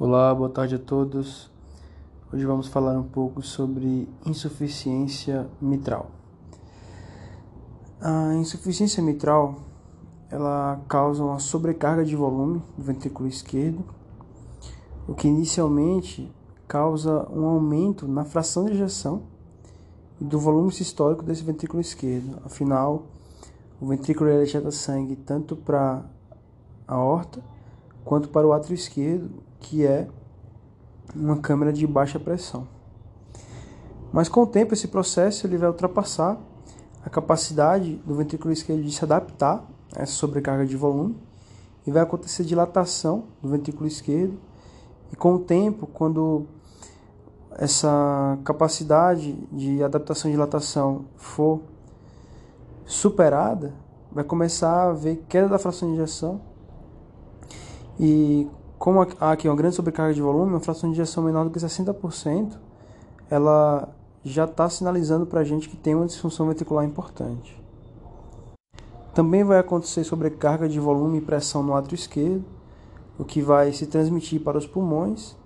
Olá, boa tarde a todos. Hoje vamos falar um pouco sobre insuficiência mitral. A insuficiência mitral ela causa uma sobrecarga de volume do ventrículo esquerdo, o que inicialmente causa um aumento na fração de ejeção e do volume sistólico desse ventrículo esquerdo. Afinal, o ventrículo ejeta sangue tanto para a aorta quanto para o átrio esquerdo que é uma câmera de baixa pressão. Mas com o tempo esse processo ele vai ultrapassar a capacidade do ventrículo esquerdo de se adaptar a essa sobrecarga de volume e vai acontecer dilatação do ventrículo esquerdo e com o tempo quando essa capacidade de adaptação e dilatação for superada, vai começar a haver queda da fração de injeção e como há aqui uma grande sobrecarga de volume, uma fração de injeção menor do que 60%, ela já está sinalizando para a gente que tem uma disfunção ventricular importante. Também vai acontecer sobrecarga de volume e pressão no átrio esquerdo, o que vai se transmitir para os pulmões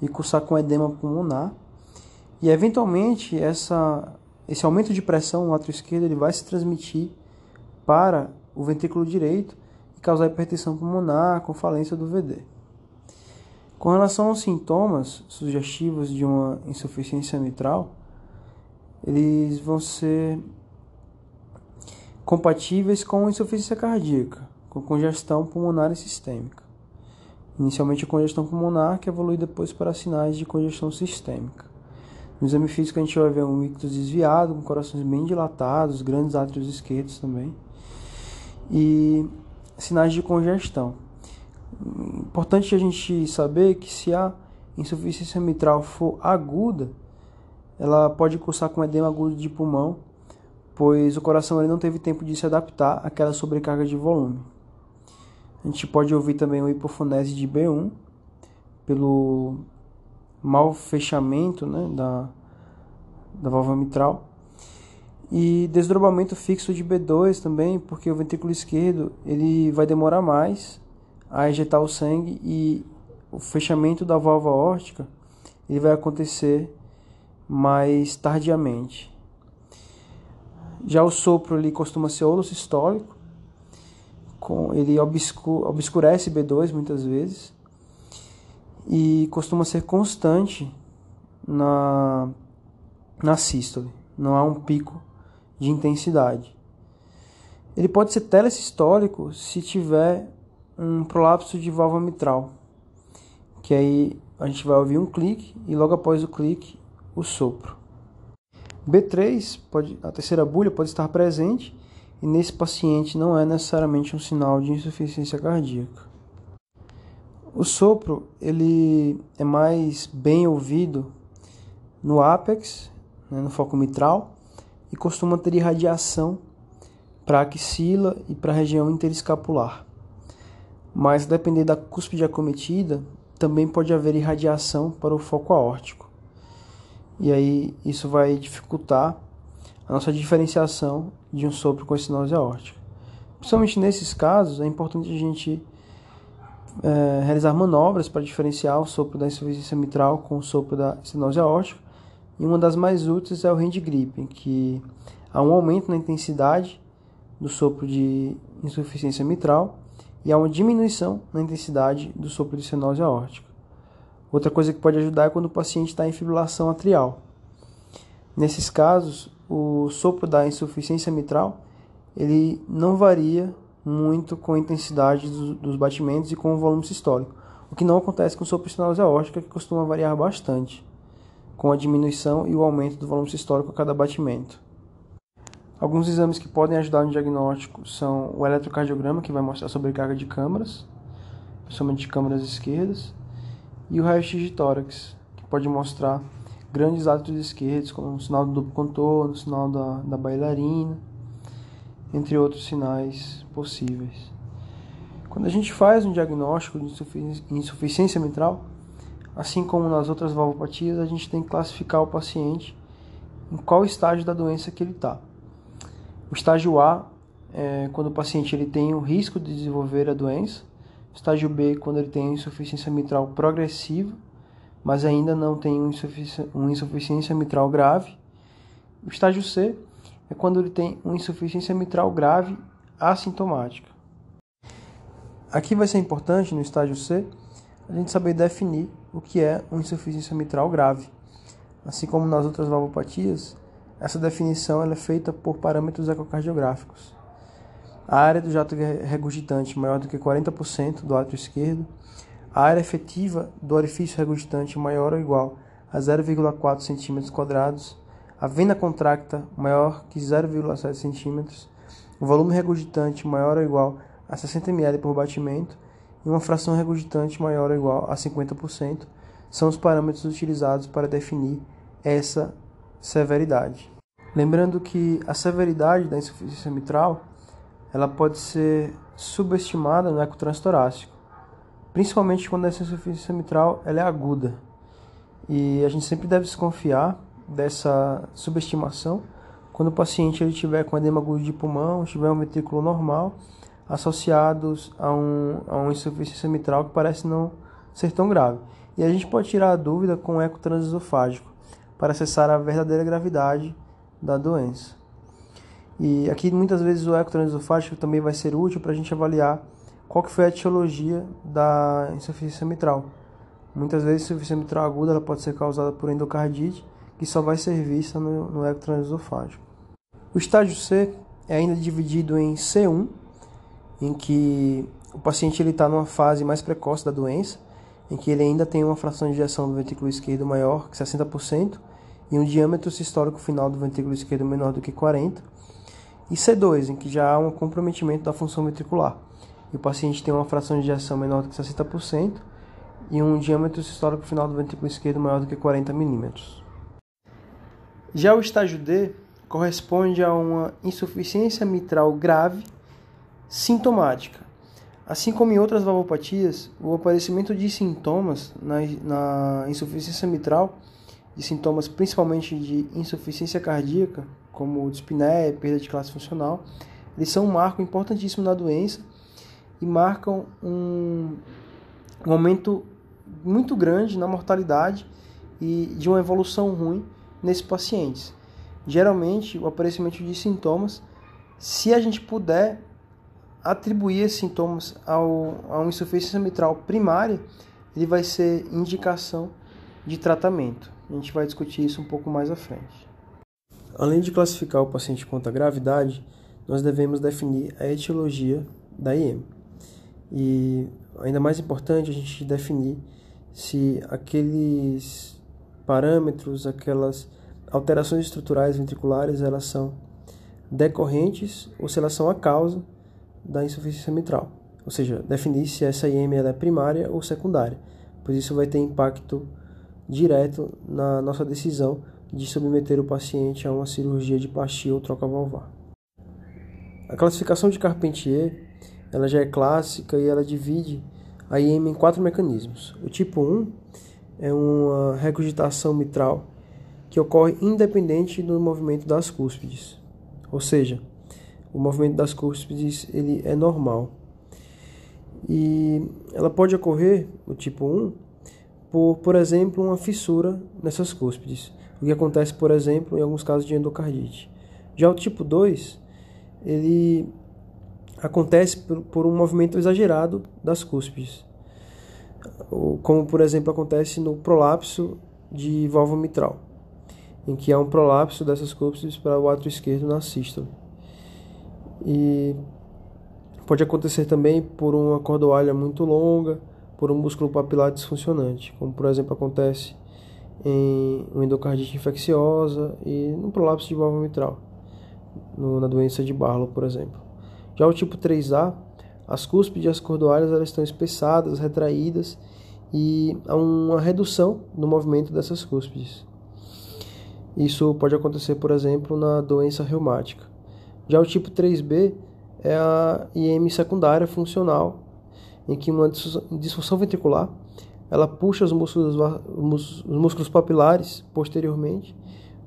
e cursar com edema pulmonar. E eventualmente essa, esse aumento de pressão no átrio esquerdo ele vai se transmitir para o ventrículo direito e causar hipertensão pulmonar com falência do VD. Com relação aos sintomas sugestivos de uma insuficiência mitral, eles vão ser compatíveis com insuficiência cardíaca, com congestão pulmonar e sistêmica. Inicialmente a congestão pulmonar, que evolui depois para sinais de congestão sistêmica. No exame físico a gente vai ver um ictus desviado, com corações bem dilatados, grandes átrios esquerdos também. E sinais de congestão. Importante a gente saber que se a insuficiência mitral for aguda, ela pode cursar com edema agudo de pulmão, pois o coração ele não teve tempo de se adaptar àquela sobrecarga de volume. A gente pode ouvir também o hipofonese de B1 pelo mau fechamento né, da, da válvula mitral e desdobramento fixo de B2 também, porque o ventrículo esquerdo ele vai demorar mais a ejetar o sangue e o fechamento da válvula órtica ele vai acontecer mais tardiamente. Já o sopro ele costuma ser holossistólico, com, ele obscu, obscurece B2 muitas vezes e costuma ser constante na, na sístole, não há um pico de intensidade. Ele pode ser telesistólico se tiver um prolapso de válvula mitral, que aí a gente vai ouvir um clique e logo após o clique o sopro. B3, pode, a terceira bulha pode estar presente e nesse paciente não é necessariamente um sinal de insuficiência cardíaca. O sopro ele é mais bem ouvido no ápex, né, no foco mitral, e costuma ter irradiação para a axila e para a região interescapular mas depender da cúspide acometida, também pode haver irradiação para o foco aórtico. E aí isso vai dificultar a nossa diferenciação de um sopro com estenose aórtica. Principalmente nesses casos, é importante a gente é, realizar manobras para diferenciar o sopro da insuficiência mitral com o sopro da estenose aórtica. E uma das mais úteis é o hand grip, que há um aumento na intensidade do sopro de insuficiência mitral e há uma diminuição na intensidade do sopro de estenose aórtica. Outra coisa que pode ajudar é quando o paciente está em fibrilação atrial. Nesses casos, o sopro da insuficiência mitral ele não varia muito com a intensidade dos, batimentos e com o volume sistólico, o que não acontece com o sopro de estenose aórtica, que costuma variar bastante, com a diminuição e o aumento do volume sistólico a cada batimento. Alguns exames que podem ajudar no diagnóstico são o eletrocardiograma, que vai mostrar sobrecarga de câmaras, principalmente de câmaras esquerdas, e o raio-x de tórax, que pode mostrar grandes átrios esquerdos, como o sinal do duplo contorno, o sinal da, da bailarina, entre outros sinais possíveis. Quando a gente faz um diagnóstico de insuficiência mitral, assim como nas outras valvopatias, a gente tem que classificar o paciente em qual estágio da doença que ele está. O estágio A é quando o paciente ele tem o risco de desenvolver a doença. O estágio B quando ele tem insuficiência mitral progressiva, mas ainda não tem uma insuficiência mitral grave. O estágio C é quando ele tem uma insuficiência mitral grave assintomática. Aqui vai ser importante no estágio C a gente saber definir o que é uma insuficiência mitral grave. Assim como nas outras valvopatias, essa definição é feita por parâmetros ecocardiográficos. A área do jato regurgitante maior do que 40% do átrio esquerdo, a área efetiva do orifício regurgitante maior ou igual a 0,4 cm a vena contracta maior que 0,7 cm, o volume regurgitante maior ou igual a 60 ml por batimento. E uma fração regurgitante maior ou igual a 50% são os parâmetros utilizados para definir essa severidade. Lembrando que a severidade da insuficiência mitral ela pode ser subestimada no ecotranstorácico, principalmente quando essa insuficiência mitral ela é aguda. E a gente sempre deve desconfiar dessa subestimação quando o paciente ele tiver com edema agudo de pulmão, tiver um ventrículo normal, associados a, um, a uma insuficiência mitral que parece não ser tão grave. E a gente pode tirar a dúvida com eco transesofágico para acessar a verdadeira gravidade da doença. E aqui muitas vezes o eco transesofágico também vai ser útil para a gente avaliar qual que foi a etiologia da insuficiência mitral. Muitas vezes a insuficiência mitral aguda ela pode ser causada por endocardite que só vai ser vista no, no ecto transesofágico. O estágio C é ainda dividido em C1, em que o paciente está numa fase mais precoce da doença, em que ele ainda tem uma fração de ejeção do ventrículo esquerdo maior que 60% e um diâmetro sistólico final do ventrículo esquerdo menor do que 40%, e C2, em que já há um comprometimento da função ventricular, e o paciente tem uma fração de ejeção menor do que 60% e um diâmetro sistólico final do ventrículo esquerdo maior do que 40 milímetros. Já o estágio D corresponde a uma insuficiência mitral grave sintomática. Assim como em outras valvopatias, o aparecimento de sintomas na, na insuficiência mitral, de sintomas principalmente de insuficiência cardíaca, como dispneia, perda de classe funcional, eles são um marco importantíssimo na doença e marcam um, um aumento muito grande na mortalidade e de uma evolução ruim nesses pacientes. Geralmente, o aparecimento de sintomas, se a gente puder atribuir esses sintomas ao, a uma insuficiência mitral primária, ele vai ser indicação de tratamento. A gente vai discutir isso um pouco mais à frente. Além de classificar o paciente quanto à gravidade, nós devemos definir a etiologia da IM. E ainda mais importante a gente definir se aqueles parâmetros, aquelas alterações estruturais ventriculares, elas são decorrentes ou se elas são a causa da insuficiência mitral. Ou seja, definir se essa IM é primária ou secundária, pois isso vai ter impacto direto na nossa decisão de submeter o paciente a uma cirurgia de plastia ou troca valvar. A classificação de Carpentier ela já é clássica e ela divide a IM em quatro mecanismos. O tipo 1 é uma regurgitação mitral que ocorre independente do movimento das cúspides. Ou seja, o movimento das cúspides ele é normal. E ela pode ocorrer, o tipo 1, por, por exemplo, uma fissura nessas cúspides, o que acontece, por exemplo, em alguns casos de endocardite. Já o tipo 2, ele acontece por, por um movimento exagerado das cúspides como por exemplo acontece no prolapso de válvula mitral, em que há um prolapso dessas cúspides para o átrio esquerdo na sístole. E pode acontecer também por uma cordoalha muito longa, por um músculo papilar disfuncionante, como por exemplo acontece em uma endocardite infecciosa e no prolapso de válvula mitral. no, na doença de Barlow, por exemplo. Já o tipo 3A, as cúspides e as cordoalhas elas estão espessadas, retraídas e há uma redução no movimento dessas cúspides. Isso pode acontecer, por exemplo, na doença reumática. Já o tipo 3B é a IM secundária funcional, em que uma disfunção ventricular ela puxa os músculos, os músculos papilares posteriormente,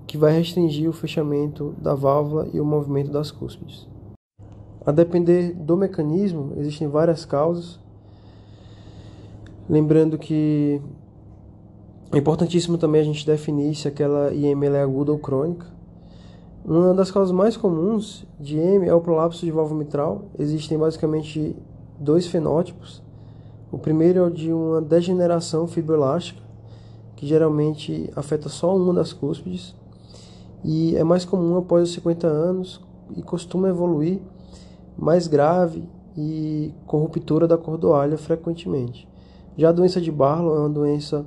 que vai restringir o fechamento da válvula e o movimento das cúspides. A depender do mecanismo, existem várias causas. Lembrando que é importantíssimo também a gente definir se aquela IM é aguda ou crônica. Uma das causas mais comuns de IM é o prolapso de válvula mitral. Existem basicamente dois fenótipos. O primeiro é o de uma degeneração fibroelástica, que geralmente afeta só uma das cúspides e é mais comum após os 50 anos e costuma evoluir mais grave e com ruptura da cordoalha frequentemente. Já a doença de Barlow é uma doença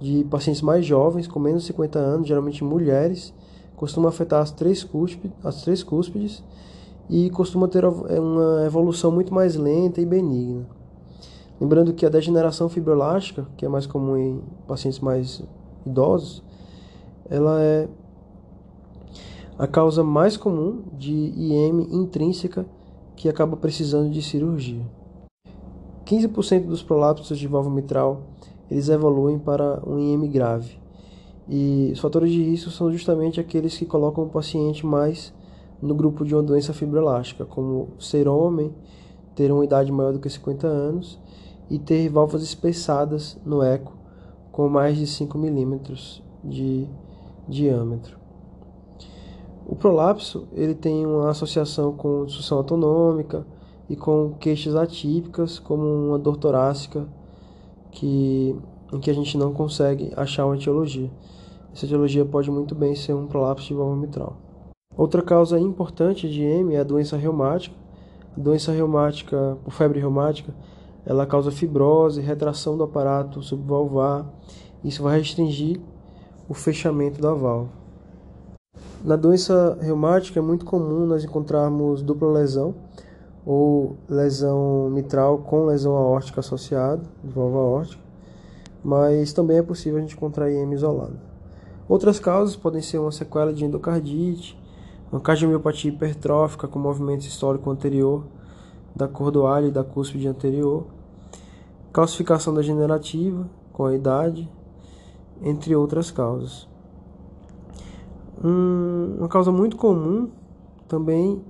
de pacientes mais jovens, com menos de 50 anos, geralmente mulheres, costuma afetar as três cúspides, as três cúspides e costuma ter uma evolução muito mais lenta e benigna. Lembrando que a degeneração fibroelástica, que é mais comum em pacientes mais idosos, ela é a causa mais comum de IM intrínseca que acaba precisando de cirurgia. 15% dos prolapsos de válvula mitral eles evoluem para um IM grave. E os fatores de risco são justamente aqueles que colocam o paciente mais no grupo de uma doença fibroelástica, como ser homem, ter uma idade maior do que 50 anos e ter válvulas espessadas no eco com mais de 5 milímetros de diâmetro. O prolapso ele tem uma associação com disfunção autonômica e com queixas atípicas, como uma dor torácica, que, em que a gente não consegue achar uma etiologia. Essa etiologia pode muito bem ser um prolapso de válvula mitral. Outra causa importante de M é a doença reumática. A doença reumática, por febre reumática, ela causa fibrose, retração do aparato subvalvar. Isso vai restringir o fechamento da válvula. Na doença reumática é muito comum nós encontrarmos dupla lesão ou lesão mitral com lesão aórtica associada, de válvula aórtica, mas também é possível a gente encontrar IM isolado. Outras causas podem ser uma sequela de endocardite, uma cardiomiopatia hipertrófica com movimento histórico anterior da cordoalha e da cúspide anterior, calcificação degenerativa com a idade, entre outras causas. Um, uma causa muito comum também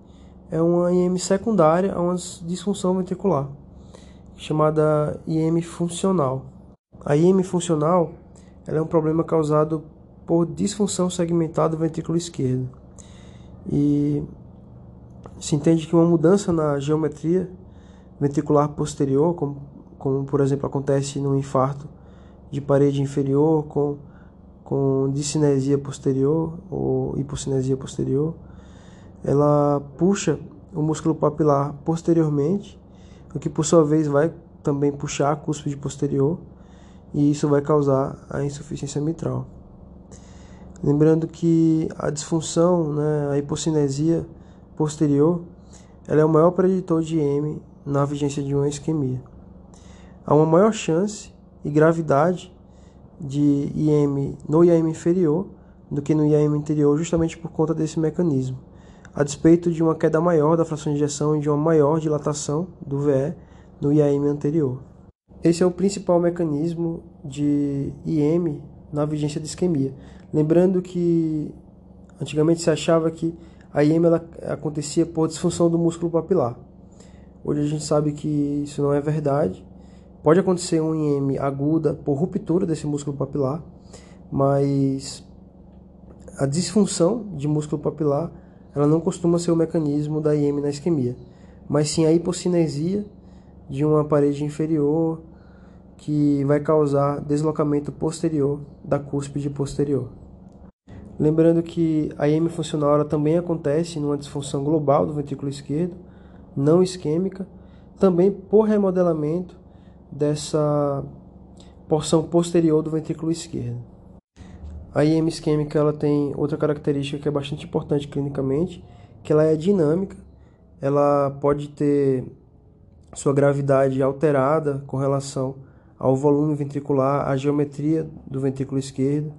é uma IM secundária a uma disfunção ventricular, chamada IM funcional. A IM funcional é um problema causado por disfunção segmentada do ventrículo esquerdo. E se entende que uma mudança na geometria ventricular posterior, como, como por exemplo acontece no infarto de parede inferior com com discinesia posterior ou hipocinesia posterior, ela puxa o músculo papilar posteriormente, o que por sua vez vai também puxar a cúspide posterior e isso vai causar a insuficiência mitral. Lembrando que a disfunção, né, a hipocinesia posterior, ela é o maior preditor de M na vigência de uma isquemia. Há uma maior chance e gravidade de IM no IAM inferior do que no IAM interior, justamente por conta desse mecanismo, a despeito de uma queda maior da fração de injeção e de uma maior dilatação do VE no IAM anterior. Esse é o principal mecanismo de IM na vigência de isquemia. Lembrando que antigamente se achava que a IM ela acontecia por disfunção do músculo papilar. Hoje a gente sabe que isso não é verdade Pode acontecer um IM aguda por ruptura desse músculo papilar, mas a disfunção de músculo papilar ela não costuma ser o mecanismo da IM na isquemia, mas sim a hipocinesia de uma parede inferior que vai causar deslocamento posterior da cúspide posterior. Lembrando que a IM funcional também acontece numa disfunção global do ventrículo esquerdo, não isquêmica, também por remodelamento dessa porção posterior do ventrículo esquerdo. A IM isquêmica ela tem outra característica que é bastante importante clinicamente, que ela é dinâmica, ela pode ter sua gravidade alterada com relação ao volume ventricular, à geometria do ventrículo esquerdo.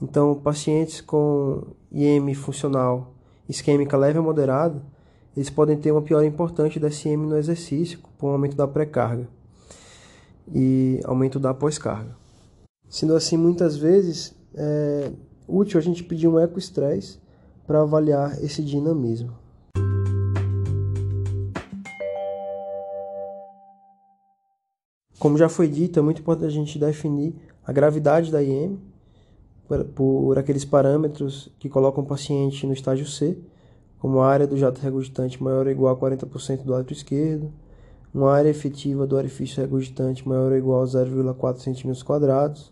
Então, pacientes com IM funcional isquêmica leve a moderada, eles podem ter uma piora importante da SM no exercício, com aumento da pré-carga e aumento da pós-carga. Sendo assim, muitas vezes é útil a gente pedir um ecoestresse para avaliar esse dinamismo. Como já foi dito, é muito importante a gente definir a gravidade da IM por, aqueles parâmetros que colocam o paciente no estágio C, como a área do jato regurgitante maior ou igual a 40% do átrio esquerdo, uma área efetiva do orifício regurgitante maior ou igual a 0,4 cm,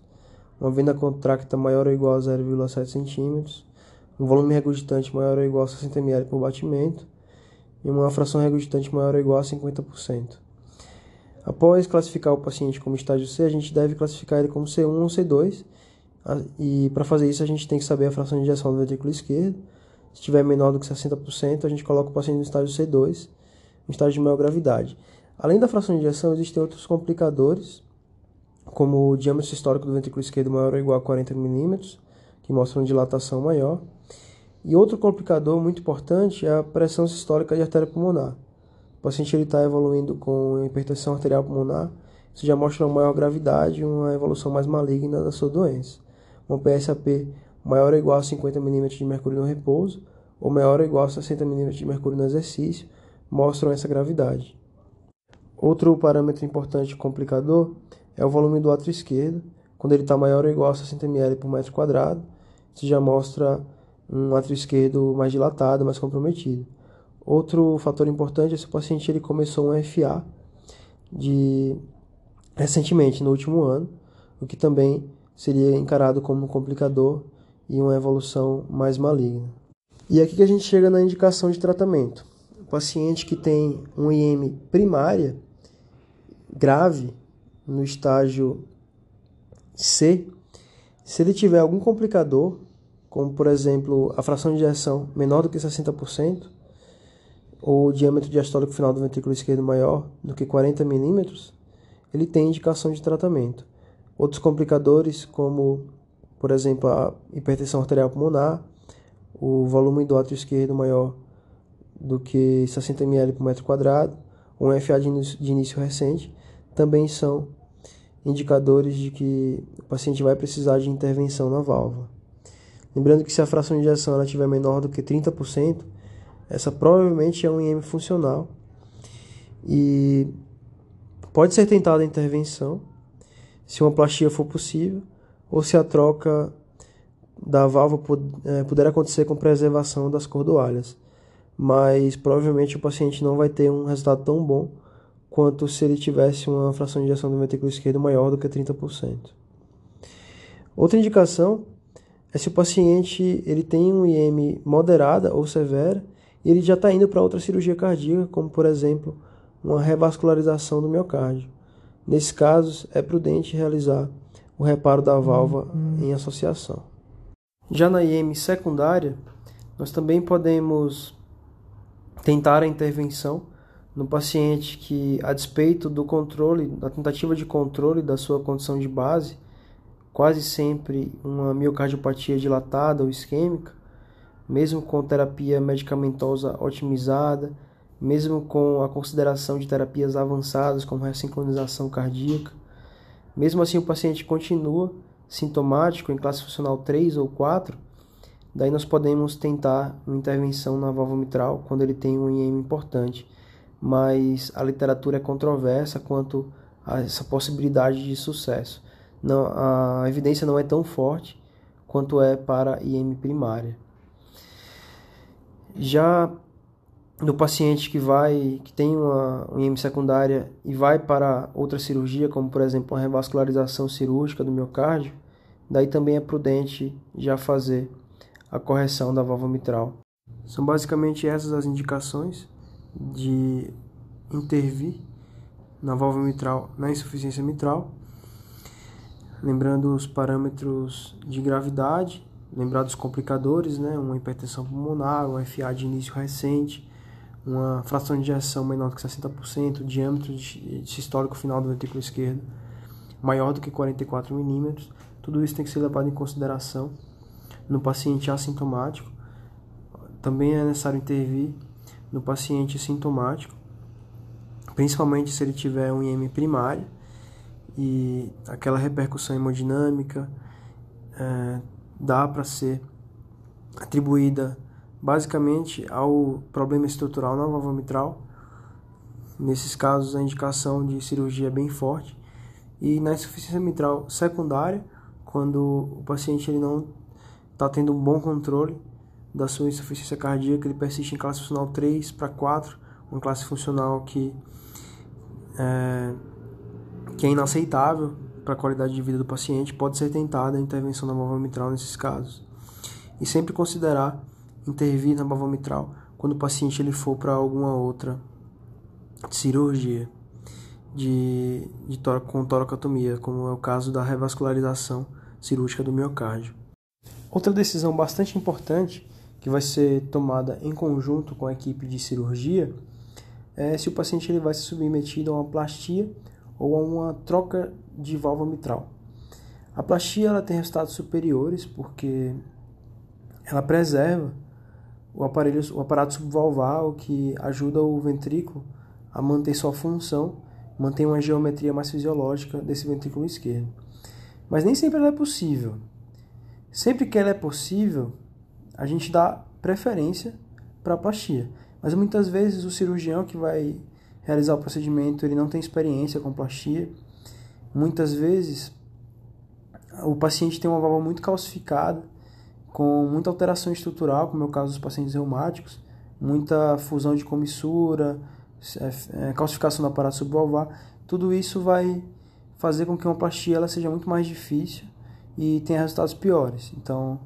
uma vena contracta maior ou igual a 0,7 cm, um volume regurgitante maior ou igual a 60 ml por batimento e uma fração regurgitante maior ou igual a 50%. Após classificar o paciente como estágio C, a gente deve classificar ele como C1 ou C2, e para fazer isso a gente tem que saber a fração de injeção do ventrículo esquerdo. Se estiver menor do que 60%, a gente coloca o paciente no estágio C2, no estágio de maior gravidade. Além da fração de injeção, existem outros complicadores, como o diâmetro histórico do ventrículo esquerdo maior ou igual a 40 milímetros, que mostram dilatação maior. E outro complicador muito importante é a pressão sistólica de artéria pulmonar. O paciente está evoluindo com hipertensão arterial pulmonar, isso já mostra uma maior gravidade e uma evolução mais maligna da sua doença. Uma PSAP maior ou igual a 50 mm de mercúrio no repouso ou maior ou igual a 60 mm de mercúrio no exercício mostram essa gravidade. Outro parâmetro importante complicador é o volume do átrio esquerdo, quando ele está maior ou igual a 60 ml por metro quadrado, isso já mostra um átrio esquerdo mais dilatado, mais comprometido. Outro fator importante é se o paciente ele começou um FA de recentemente, no último ano, o que também seria encarado como um complicador e uma evolução mais maligna. E aqui que a gente chega na indicação de tratamento. O paciente que tem um IM primária grave no estágio C, se ele tiver algum complicador, como por exemplo a fração de injeção menor do que 60%, ou o diâmetro diastólico final do ventrículo esquerdo maior do que 40 milímetros, ele tem indicação de tratamento. Outros complicadores, como por exemplo a hipertensão arterial pulmonar, o volume do átrio esquerdo maior do que 60 ml por metro quadrado, um FA de início recente, também são indicadores de que o paciente vai precisar de intervenção na válvula. Lembrando que se a fração de injeção ela estiver menor do que 30%, essa provavelmente é um IM funcional e pode ser tentada a intervenção se uma plastia for possível ou se a troca da válvula eh, puder acontecer com preservação das cordoalhas. Mas provavelmente o paciente não vai ter um resultado tão bom quanto se ele tivesse uma fração de injeção do ventrículo esquerdo maior do que 30%. Outra indicação é se o paciente ele tem um IM moderada ou severa e ele já está indo para outra cirurgia cardíaca, como por exemplo uma revascularização do miocárdio. Nesses casos, é prudente realizar o reparo da válvula em associação. Já na IM secundária, nós também podemos tentar a intervenção no paciente que, a despeito do controle, da tentativa de controle da sua condição de base, quase sempre uma miocardiopatia dilatada ou isquêmica, mesmo com terapia medicamentosa otimizada, mesmo com a consideração de terapias avançadas como ressincronização cardíaca, mesmo assim o paciente continua sintomático em classe funcional 3 ou 4, daí nós podemos tentar uma intervenção na válvula mitral quando ele tem um IEM importante mas a literatura é controversa quanto a essa possibilidade de sucesso. Não, a evidência não é tão forte quanto é para IM primária. Já no paciente que vai, que tem uma, uma IM secundária e vai para outra cirurgia, como por exemplo a revascularização cirúrgica do miocárdio, daí também é prudente já fazer a correção da válvula mitral. São basicamente essas as indicações de intervir na válvula mitral, na insuficiência mitral. lembrando os parâmetros de gravidade, lembrar dos complicadores, né? uma hipertensão pulmonar, um FA de início recente, uma fração de injeção menor do que 60%, diâmetro sistólico final do ventrículo esquerdo maior do que 44 milímetros. Tudo isso tem que ser levado em consideração no paciente assintomático. Também é necessário intervir no paciente sintomático, principalmente se ele tiver um IM primário e aquela repercussão hemodinâmica é, dá para ser atribuída basicamente ao problema estrutural na válvula mitral. Nesses casos, a indicação de cirurgia é bem forte. E na insuficiência mitral secundária, quando o paciente ele não está tendo um bom controle da sua insuficiência cardíaca, ele persiste em classe funcional 3 para 4, uma classe funcional que é, que é inaceitável para a qualidade de vida do paciente, pode ser tentada a intervenção da válvula mitral nesses casos. E sempre considerar intervir na mitral quando o paciente ele for para alguma outra cirurgia de, de com toracotomia, como é o caso da revascularização cirúrgica do miocárdio. Outra decisão bastante importante que vai ser tomada em conjunto com a equipe de cirurgia é se o paciente ele vai ser submetido a uma plastia ou a uma troca de válvula mitral. A plastia ela tem resultados superiores porque ela preserva o aparelho, o aparato subvalvar, o que ajuda o ventrículo a manter sua função mantém uma geometria mais fisiológica desse ventrículo esquerdo. Mas nem sempre ela é possível. Sempre que ela é possível, a gente dá preferência para a plastia. Mas muitas vezes o cirurgião que vai realizar o procedimento, ele não tem experiência com plastia. Muitas vezes o paciente tem uma válvula muito calcificada, com muita alteração estrutural, como é o caso dos pacientes reumáticos, muita fusão de comissura, é, é, calcificação do aparato subvalvar, tudo isso vai fazer com que uma plastia ela seja muito mais difícil e tenha resultados piores. Então,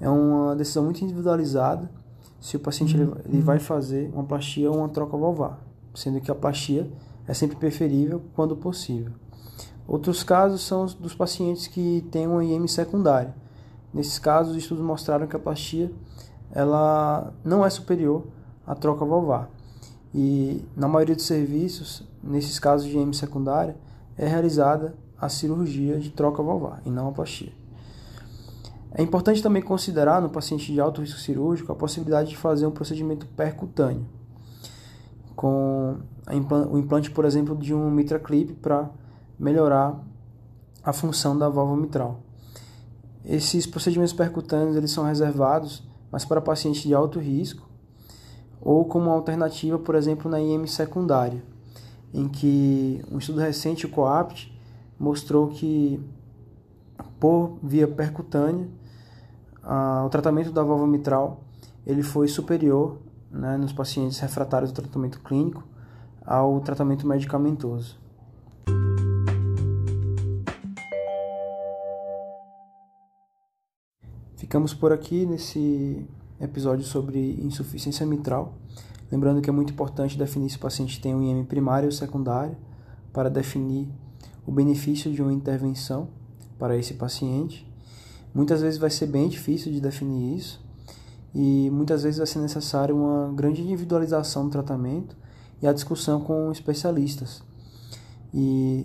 é uma decisão muito individualizada se o paciente ele, ele vai fazer uma plastia ou uma troca valvar, sendo que a plastia é sempre preferível quando possível. Outros casos são os dos pacientes que têm uma IM secundária. Nesses casos, estudos mostraram que a plastia ela não é superior à troca valvar. E na maioria dos serviços, nesses casos de M secundária, é realizada a cirurgia de troca valvar e não a plastia. É importante também considerar no paciente de alto risco cirúrgico a possibilidade de fazer um procedimento percutâneo, com o implante, por exemplo, de um mitra clip para melhorar a função da válvula mitral. Esses procedimentos percutâneos eles são reservados, mas para pacientes de alto risco ou como alternativa, por exemplo, na IM secundária, em que um estudo recente, o COAPT, mostrou que por via percutânea, o tratamento da válvula mitral ele foi superior né, nos pacientes refratários ao tratamento clínico ao tratamento medicamentoso. Ficamos por aqui nesse episódio sobre insuficiência mitral. Lembrando que é muito importante definir se o paciente tem um IM primário ou secundário para definir o benefício de uma intervenção para esse paciente. Muitas vezes vai ser bem difícil de definir isso e muitas vezes vai ser necessário uma grande individualização do tratamento e a discussão com especialistas. E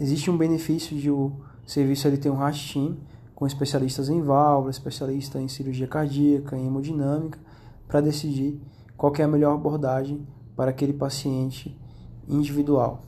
existe um benefício de o serviço ele ter um RAST team com especialistas em válvula, especialista em cirurgia cardíaca, em hemodinâmica, para decidir qual é a melhor abordagem para aquele paciente individual.